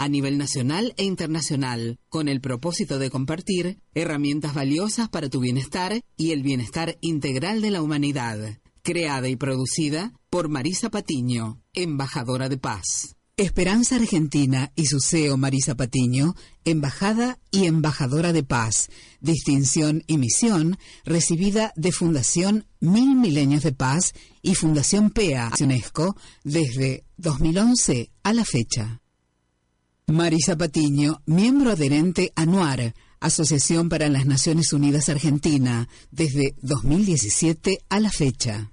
a nivel nacional e internacional, con el propósito de compartir herramientas valiosas para tu bienestar y el bienestar integral de la humanidad. Creada y producida por Marisa Patiño, embajadora de paz. Esperanza Argentina y su CEO Marisa Patiño, embajada y embajadora de paz, distinción y misión recibida de Fundación Mil Milenios de Paz y Fundación PEA UNESCO desde 2011 a la fecha. Marisa Patiño, miembro adherente a NUAR, Asociación para las Naciones Unidas Argentina, desde 2017 a la fecha.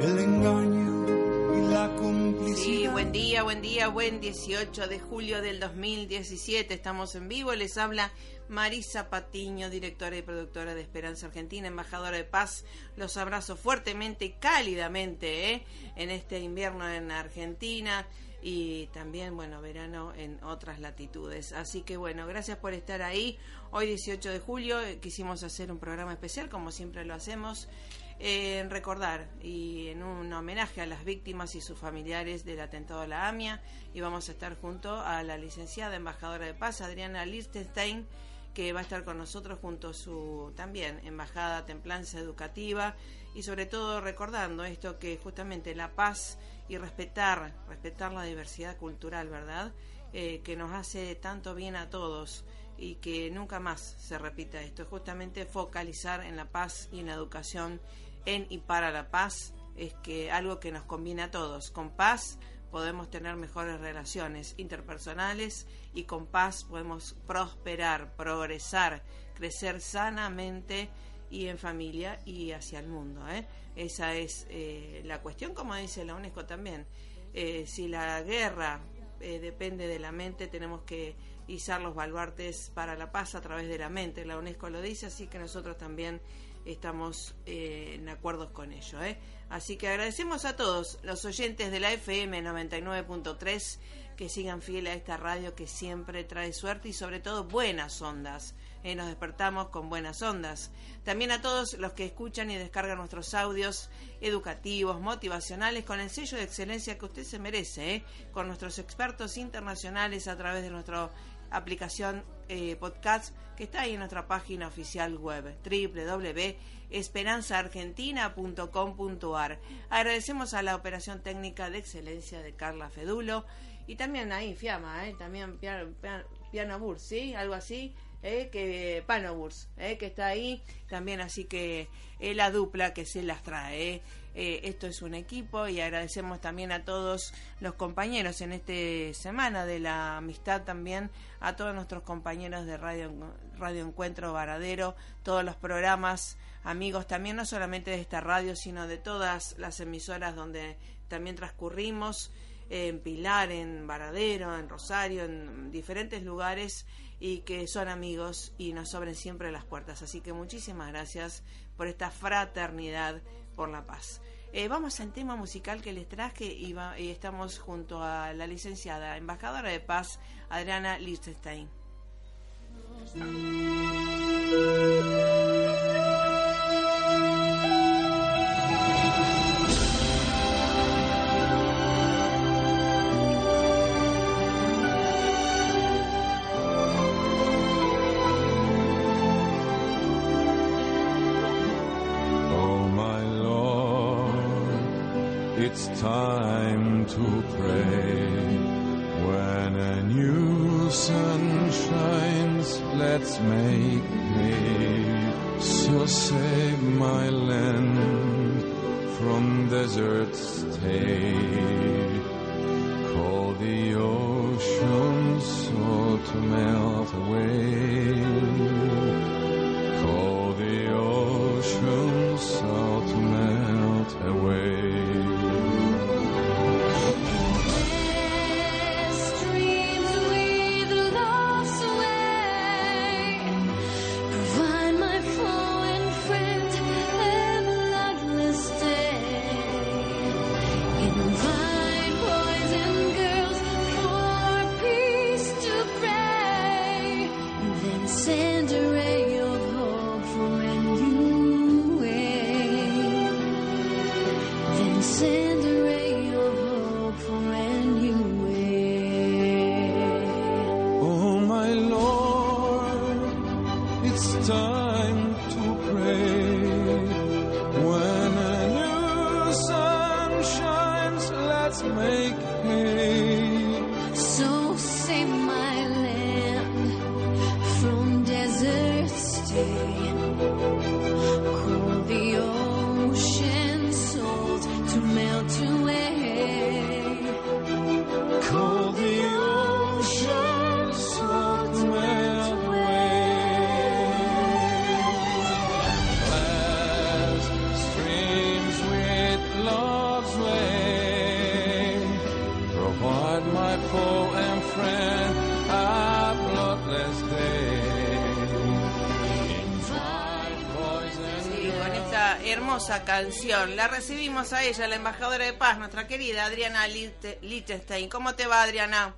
el engaño y la complicidad. Sí, buen día, buen día, buen 18 de julio del 2017. Estamos en vivo. Les habla Marisa Patiño, directora y productora de Esperanza Argentina, embajadora de paz. Los abrazo fuertemente y cálidamente ¿eh? en este invierno en Argentina y también, bueno, verano en otras latitudes. Así que, bueno, gracias por estar ahí. Hoy, 18 de julio, eh, quisimos hacer un programa especial, como siempre lo hacemos en recordar y en un homenaje a las víctimas y sus familiares del atentado a la AMIA. Y vamos a estar junto a la licenciada embajadora de paz Adriana Lichtenstein que va a estar con nosotros junto a su también embajada templanza educativa. Y sobre todo recordando esto que justamente la paz y respetar respetar la diversidad cultural verdad eh, que nos hace tanto bien a todos y que nunca más se repita esto. Justamente focalizar en la paz y en la educación en y para la paz es que algo que nos conviene a todos. Con paz podemos tener mejores relaciones interpersonales y con paz podemos prosperar, progresar, crecer sanamente y en familia y hacia el mundo. ¿eh? Esa es eh, la cuestión, como dice la UNESCO también. Eh, si la guerra depende de la mente, tenemos que izar los baluartes para la paz a través de la mente. La UNESCO lo dice, así que nosotros también estamos eh, en acuerdos con ello. ¿eh? Así que agradecemos a todos los oyentes de la FM 99.3 que sigan fiel a esta radio que siempre trae suerte y sobre todo buenas ondas. ¿eh? nos despertamos con buenas ondas. También a todos los que escuchan y descargan nuestros audios educativos, motivacionales, con el sello de excelencia que usted se merece, con nuestros expertos internacionales a través de nuestro aplicación eh, podcast que está ahí en nuestra página oficial web www.esperanzaargentina.com.ar. Agradecemos a la operación técnica de excelencia de Carla Fedulo y también ahí Fiamma, ¿eh? también Piano, piano, ¿sí? Algo así. Eh, que Panoburs, eh, que está ahí también, así que es la dupla que se las trae. Eh, esto es un equipo y agradecemos también a todos los compañeros en esta semana de la amistad también, a todos nuestros compañeros de Radio, Radio Encuentro Varadero, todos los programas, amigos también, no solamente de esta radio, sino de todas las emisoras donde también transcurrimos, en Pilar, en Varadero, en Rosario, en diferentes lugares y que son amigos y nos abren siempre las puertas. Así que muchísimas gracias por esta fraternidad por la paz. Eh, vamos al tema musical que les traje y, estamos junto a la licenciada embajadora de paz Adriana Lichtenstein. To pray. When a new sun shines, let's make hay. So save my land from desert stay. Call the ocean so to melt away. Call the ocean so to melt away. Hermosa canción. La recibimos a ella, la embajadora de paz, nuestra querida Adriana Lichtenstein. ¿Cómo te va, Adriana?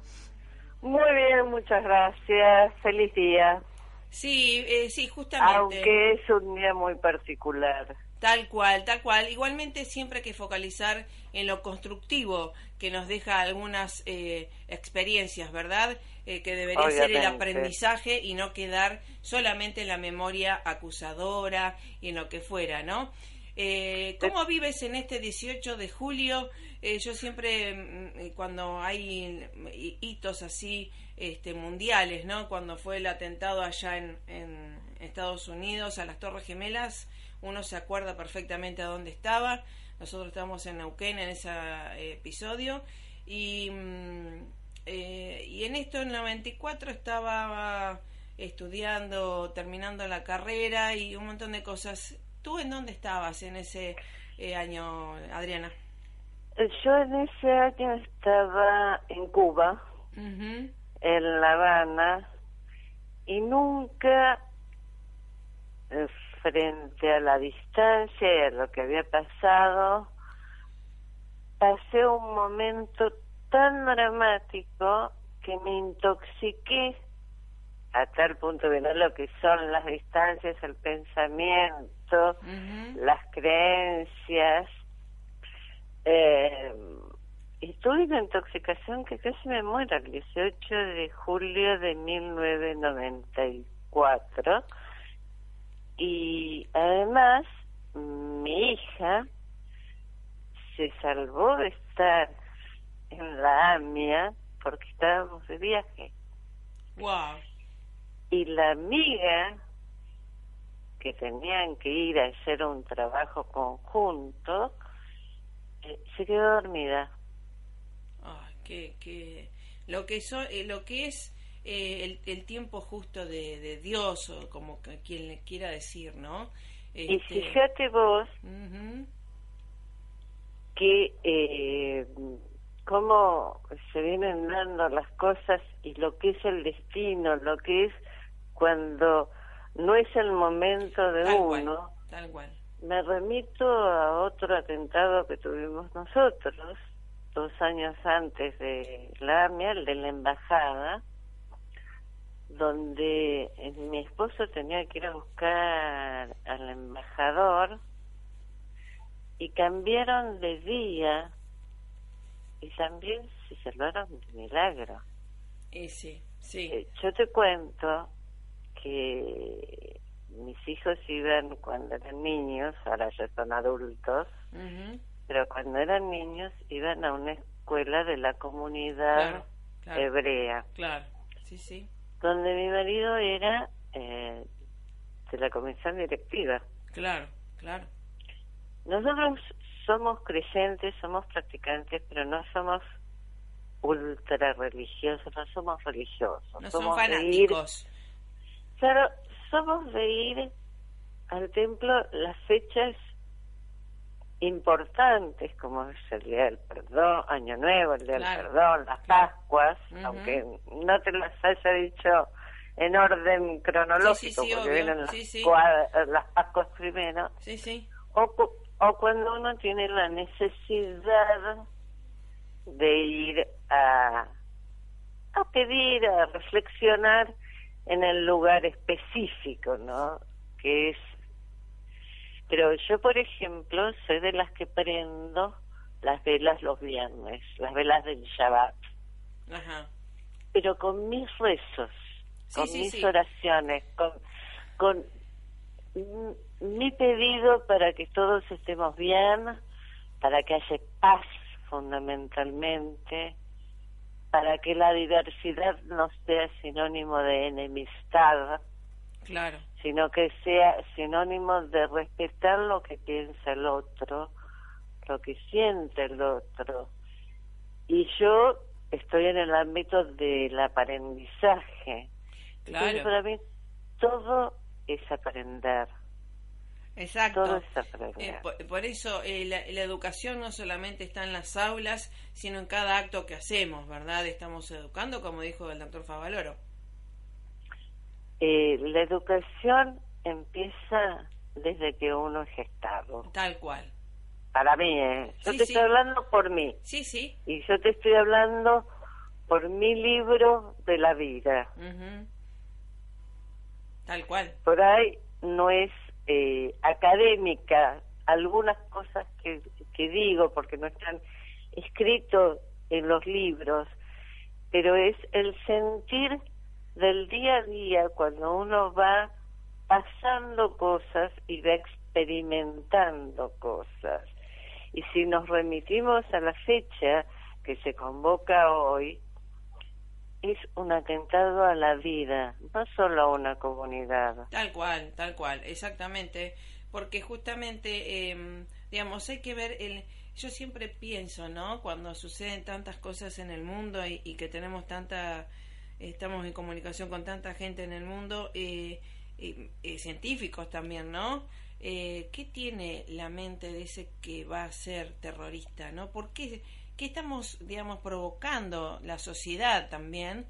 Muy bien, muchas gracias. Feliz día. Sí, eh, sí, justamente. Aunque es un día muy particular. Tal cual, tal cual. Igualmente siempre hay que focalizar en lo constructivo que nos deja algunas eh, experiencias, ¿verdad? Eh, que debería ser el aprendizaje y no quedar solamente en la memoria acusadora y en lo que fuera, ¿no? Eh, ¿Cómo vives en este 18 de julio? Eh, yo siempre, mm, eh, cuando hay mm, hi- hitos así este, mundiales, ¿no? Cuando fue el atentado allá en, en Estados Unidos a las Torres Gemelas, uno se acuerda perfectamente a dónde estaba. Nosotros estábamos en Neuquén en ese eh, episodio y, mm, eh, y en esto, en el 94, estaba estudiando, terminando la carrera y un montón de cosas. ¿Tú en dónde estabas en ese eh, año, Adriana? Yo en ese año estaba en Cuba, en La Habana, y nunca eh, frente a la distancia y a lo que había pasado, pasé un momento tan dramático que me intoxiqué a tal punto que no lo que son las distancias, el pensamiento, las creencias. Eh, y tuve una intoxicación que casi me muero el 18 de julio de 1994. Y además, mi hija se salvó de estar en la AMIA porque estábamos de viaje. Wow. Y la amiga que tenían que ir a hacer un trabajo conjunto, eh, se quedó dormida. Ay, que, que lo que so- eh, lo que es eh, el, el tiempo justo de, de Dios o como que quien le quiera decir, ¿no? Y Este, fíjate vos ujú, que eh, cómo se vienen dando las cosas y lo que es el destino, lo que es cuando no es el momento de Tal cual. uno. tal cual. Me remito a otro atentado que tuvimos nosotros, dos años antes de la AMIA, el de la embajada, donde eh, mi esposo tenía que ir a buscar al embajador y cambiaron de día y también se salvaron de milagro. Y sí, sí. Eh, yo te cuento que mis hijos iban cuando eran niños, ahora ya son adultos, pero cuando eran niños iban a una escuela de la comunidad Claro, claro. hebrea, Claro, sí, sí. donde mi marido era eh, de la comisión directiva. Claro, claro. Nosotros somos creyentes, somos practicantes, pero no somos ultra religiosos, no somos religiosos. No somos fanáticos. Claro, somos de ir al templo las fechas importantes como es el día del perdón, Año Nuevo, el día Claro, del perdón, las. Pascuas, aunque no te las haya dicho en orden cronológico, Sí, sí, sí, porque obvio, vienen las, Pascuas primero, Sí, sí. o, cu- o cuando uno tiene la necesidad de ir a, a pedir, a reflexionar en el lugar específico, ¿no? Que es... Pero yo, por ejemplo, soy de las que prendo las velas los viernes, las velas del Shabbat, Ajá. pero con mis rezos, Sí, con sí, mis sí. oraciones, con, con mi pedido para que todos estemos bien, para que haya paz fundamentalmente, para que la diversidad no sea sinónimo de enemistad, Claro. sino que sea sinónimo de respetar lo que piensa el otro, lo que siente el otro. Y yo estoy en el ámbito del aprendizaje. Entonces, Claro. para mí todo es aprender. Exacto. Todo es aprender. Eh, por, por eso eh, la, la educación no solamente está en las aulas, sino en cada acto que hacemos, ¿verdad? Estamos educando, como dijo el doctor Favaloro. Eh, la educación empieza desde que uno es gestado. Tal cual. Para mí, ¿eh? Yo Sí, te sí. estoy hablando por mí. Sí, sí. Y yo te estoy hablando por mi libro de la vida. Ujú. Tal cual. Por ahí no es eh, académica algunas cosas que, que digo porque no están escritos en los libros, pero es el sentir del día a día cuando uno va pasando cosas y va experimentando cosas. Y si nos remitimos a la fecha que se convoca hoy, es un atentado a la vida, no solo a una comunidad. Tal cual, tal cual, exactamente. Porque justamente, eh, digamos, hay que ver el... Yo siempre pienso, ¿no? Cuando suceden tantas cosas en el mundo y, y que tenemos tanta... Estamos en comunicación con tanta gente en el mundo, eh, eh, científicos también, ¿no? Eh, ¿Qué tiene la mente de ese que va a ser terrorista, ¿no? ¿Por qué, qué estamos, digamos, provocando la sociedad también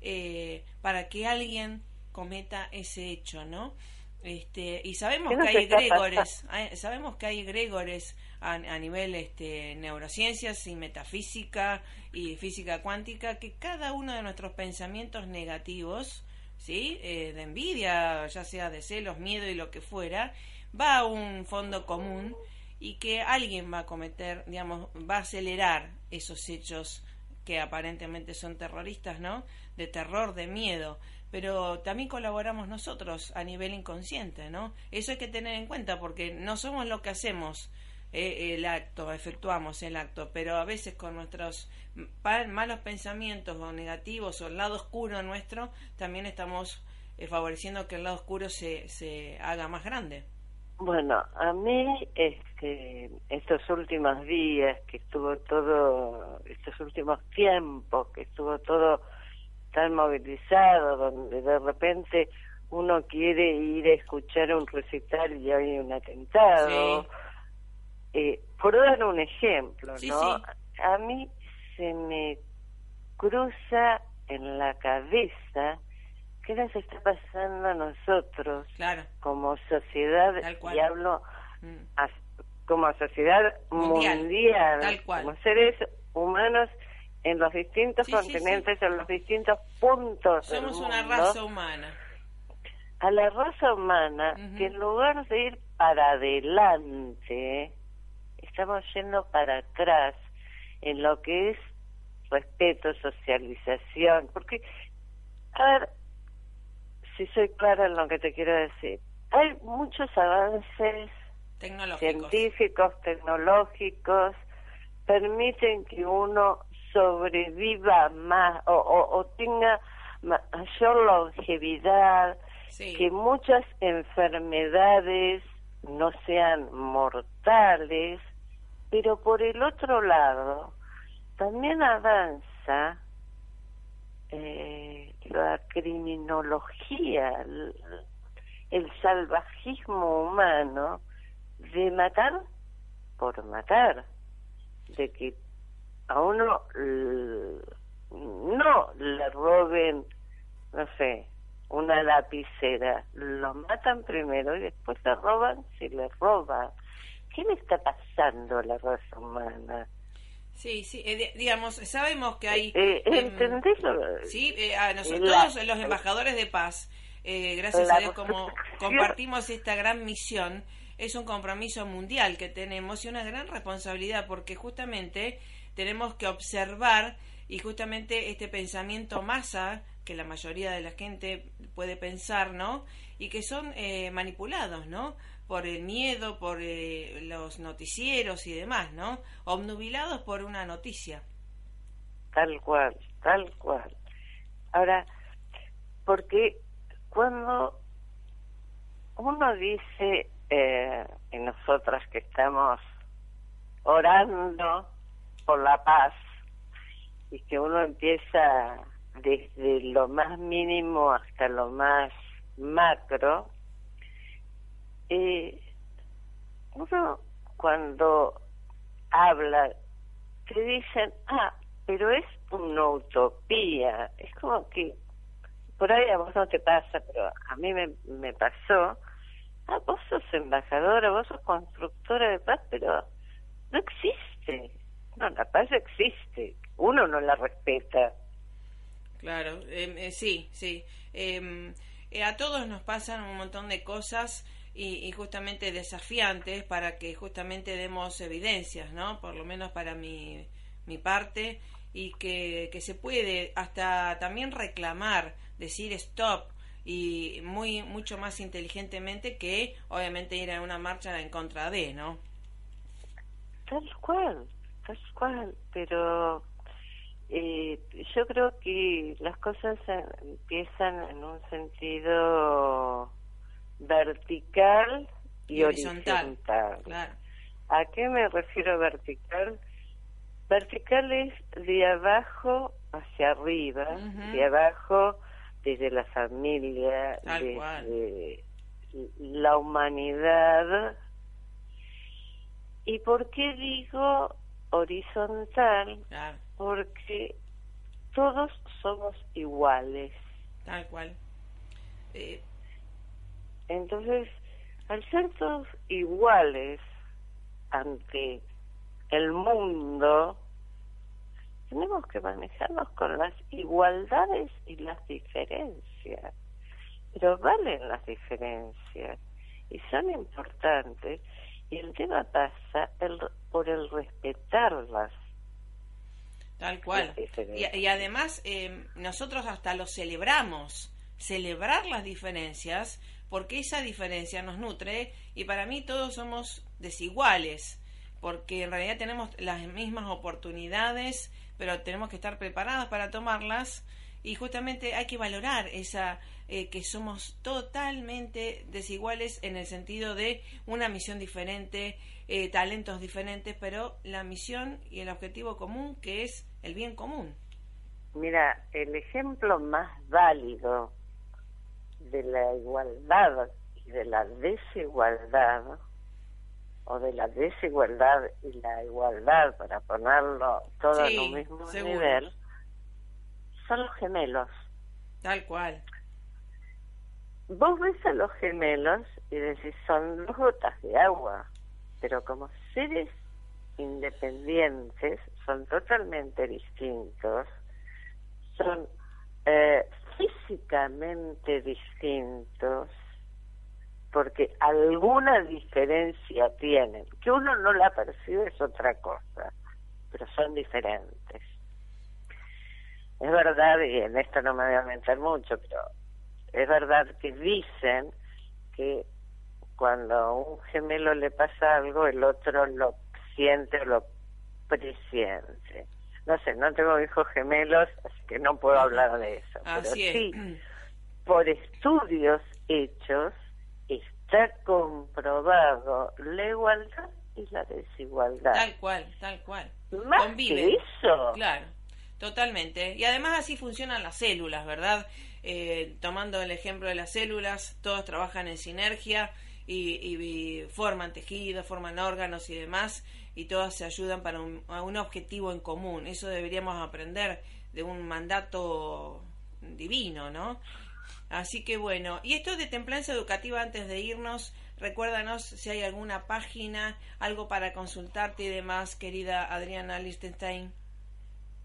eh, para que alguien cometa ese hecho, ¿no? Este, y sabemos ¿Qué que hay está gregores, hay- sabemos que hay gregores a, a nivel este, neurociencias y metafísica y física cuántica que cada uno de nuestros pensamientos negativos, ¿sí? Eh, de envidia, ya sea de celos, miedo y lo que fuera, va a un fondo común y que alguien va a cometer, digamos, va a acelerar esos hechos que aparentemente son terroristas, ¿no? De terror, de miedo, pero también colaboramos nosotros a nivel inconsciente, ¿no? Eso hay que tener en cuenta porque no somos lo que hacemos eh, el acto, efectuamos el acto, pero a veces con nuestros malos pensamientos o negativos o el lado oscuro nuestro, también estamos eh, favoreciendo que el lado oscuro se, se haga más grande. Bueno, a mí este, estos últimos días que estuvo todo, estos últimos tiempos que estuvo todo tan movilizado, donde de repente uno quiere ir a escuchar un recital y hay un atentado. Sí. Eh, por dar un ejemplo, Sí, ¿no? sí. A mí se me cruza en la cabeza qué nos está pasando a nosotros Claro. como sociedad y hablo Mm. como sociedad Mundial. mundial, Tal cual. como seres humanos en los distintos Sí, sí, continentes, en los distintos puntos del Somos una mundo, raza humana. a la raza humana que en lugar de ir para adelante estamos yendo para atrás en lo que es respeto, socialización, porque a ver si soy clara en lo que te quiero decir, hay muchos avances científicos, tecnológicos, permiten que uno sobreviva más o, tenga mayor longevidad, que muchas enfermedades no sean mortales, pero por el otro lado también avanza eh, la criminología, el salvajismo humano de matar por matar, de que a uno no le roben, no sé, una lapicera, lo matan primero y después le roban si le roban. ¿Qué le está pasando a la raza humana? Sí, sí, eh, digamos, sabemos que hay... Eh, em, sí, eh, a nosotros, los embajadores de paz, gracias a Dios, como compartimos esta gran misión, es un compromiso mundial que tenemos y una gran responsabilidad porque justamente tenemos que observar y justamente este pensamiento masa que la mayoría de la gente puede pensar, ¿no? Y que son eh, manipulados, ¿no? Por el miedo, por eh, los noticieros y demás, ¿no? Obnubilados por una noticia. Tal cual, tal cual. Ahora, porque cuando uno dice, eh, y nosotras que estamos orando por la paz, y que uno empieza desde lo más mínimo hasta lo más macro, eh, uno cuando habla te dicen, ah, pero es una utopía, es como que por ahí a vos no te pasa, pero a mí me, me pasó, ah, vos sos embajadora, vos sos constructora de paz, pero no existe, no, la paz existe, uno no la respeta. Claro, em, eh, sí, sí. Em, eh, a todos nos pasan un montón de cosas y, justamente desafiantes para que justamente demos evidencias, ¿no? Por lo menos para mi, mi parte y que, que se puede hasta también reclamar, decir stop y muy mucho más inteligentemente que obviamente ir a una marcha en contra de, ¿no? Tal cual, tal cual, pero eh, yo creo que las cosas empiezan en un sentido vertical y, horizontal. ¿A qué me refiero vertical? Vertical es de abajo hacia arriba, de abajo desde la familia, desde la humanidad. ¿Y por qué digo horizontal? porque todos somos iguales. Tal cual. Eh, Entonces, al ser todos iguales ante el mundo, tenemos que manejarnos con las igualdades y las diferencias. Pero valen las diferencias y son importantes y el tema pasa el, por el respetarlas Tal cual. Y, además eh, nosotros hasta lo celebramos, celebrar las diferencias, porque esa diferencia nos nutre y para mí todos somos desiguales, porque en realidad tenemos las mismas oportunidades, pero tenemos que estar preparadas para tomarlas y justamente hay que valorar esa eh, que somos totalmente desiguales en el sentido de una misión diferente, eh, talentos diferentes, pero la misión y el objetivo común que es el bien común. Mira, el ejemplo más válido de la igualdad y de la desigualdad, o de la desigualdad y la igualdad, para ponerlo todo en un mismo nivel, son los gemelos. Tal cual. Vos ves a los gemelos y decís, son dos gotas de agua pero como seres independientes son totalmente distintos, son eh, físicamente distintos, porque alguna diferencia tienen, que uno no la percibe es otra cosa, pero son diferentes. Es verdad, y en esto no me voy a mentir mucho, pero es verdad que dicen que cuando un gemelo le pasa algo, el otro lo siente o lo presiente. No sé, no tengo hijos gemelos, así que no puedo hablar de eso. pero Así es. sí, por estudios hechos, está comprobado la igualdad y la desigualdad. Tal cual, tal cual. Más Conviven. que eso, Claro, totalmente. Y además así funcionan las células, ¿verdad? Eh, tomando el ejemplo de las células, todos trabajan en sinergia y, y- y forman tejidos, forman órganos y demás, y todas se ayudan para un, a un objetivo en común. Eso deberíamos aprender de un mandato divino, ¿no? Así que bueno, y esto de templanza educativa antes de irnos, recuérdanos si hay alguna página, algo para consultarte y demás, querida Adriana Lichtenstein.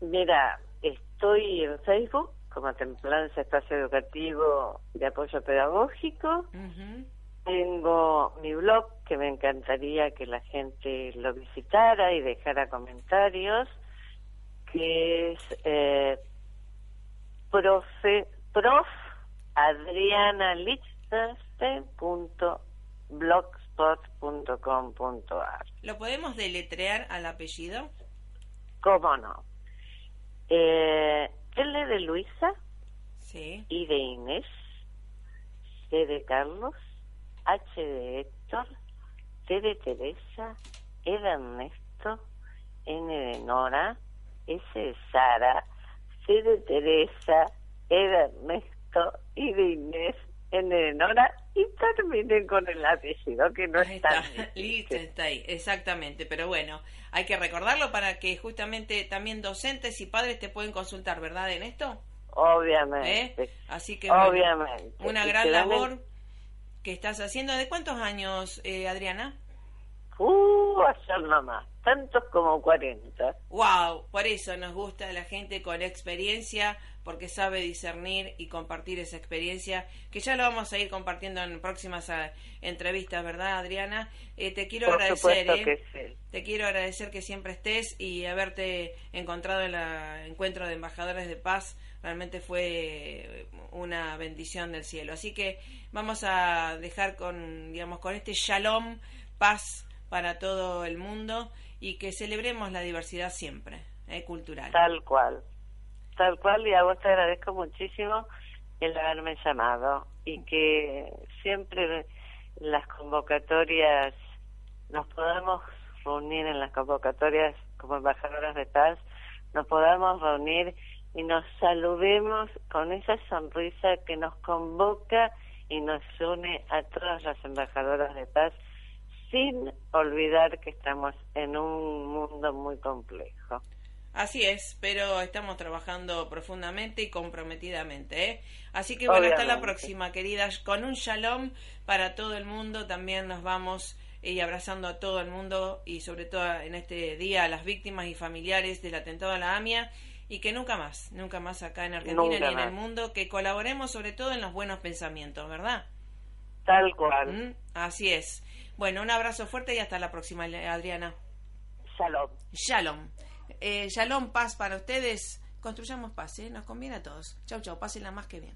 mira, estoy en Facebook como Templanza Espacio Educativo de Apoyo Pedagógico. Ujú. Tengo mi blog que me encantaría que la gente lo visitara y dejara comentarios, que es eh, profe, prof adrianalichtenstein.blogspot.com.ar ¿Lo podemos deletrear al apellido? ¿Cómo no? Eh, L de Luisa, Sí. I de Inés, C de Carlos, H de Héctor, T de Teresa, E de Ernesto, N de Nora, S de Sara, C de Teresa, E de Ernesto, I de Inés, N de Nora y terminen con el apellido que no Ahí es tan está. Lichtenstein, exactamente. Pero bueno, hay que recordarlo para que justamente también docentes y padres te pueden consultar, ¿verdad, en esto? Obviamente. ¿Eh? Así que bueno, Obviamente. una gran labor que estás haciendo. ¿De cuántos años, eh, Adriana? Uh, ayer nomás. Tantos como 40. Wow, por eso nos gusta la gente con experiencia, porque sabe discernir y compartir esa experiencia, que ya lo vamos a ir compartiendo en próximas ah, entrevistas, ¿verdad, Adriana? Eh, te quiero Por agradecer, ¿eh? que sí. te quiero agradecer que siempre estés y haberte encontrado en el encuentro de embajadores de paz. Realmente fue una bendición del cielo. Así que vamos a dejar con, digamos, con este shalom, paz para todo el mundo y que celebremos la diversidad siempre, eh, cultural. Tal cual. Tal cual, y a vos te agradezco muchísimo el haberme llamado y que siempre las convocatorias nos podamos reunir en las convocatorias como embajadoras de paz, nos podamos reunir y nos saludemos con esa sonrisa que nos convoca y nos une a todas las embajadoras de paz sin olvidar que estamos en un mundo muy complejo. Así es, pero estamos trabajando profundamente y comprometidamente. ¿eh? Así que bueno, hasta la próxima, queridas. Con un shalom para todo el mundo. También nos vamos eh, y abrazando a todo el mundo y sobre todo en este día a las víctimas y familiares del atentado a la AMIA. Y que nunca más, nunca más acá en Argentina Nunca ni en más. el mundo, que colaboremos sobre todo en los buenos pensamientos, ¿verdad? Tal cual. ¿Mm? Así es. Bueno, un abrazo fuerte y hasta la próxima, Adriana. Shalom. Shalom. Eh, shalom, paz para ustedes. Construyamos paz, ¿eh? Nos conviene a todos. Chau, chau. Pásenla más que bien.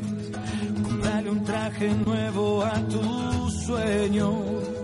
Dale un traje nuevo a tus sueños.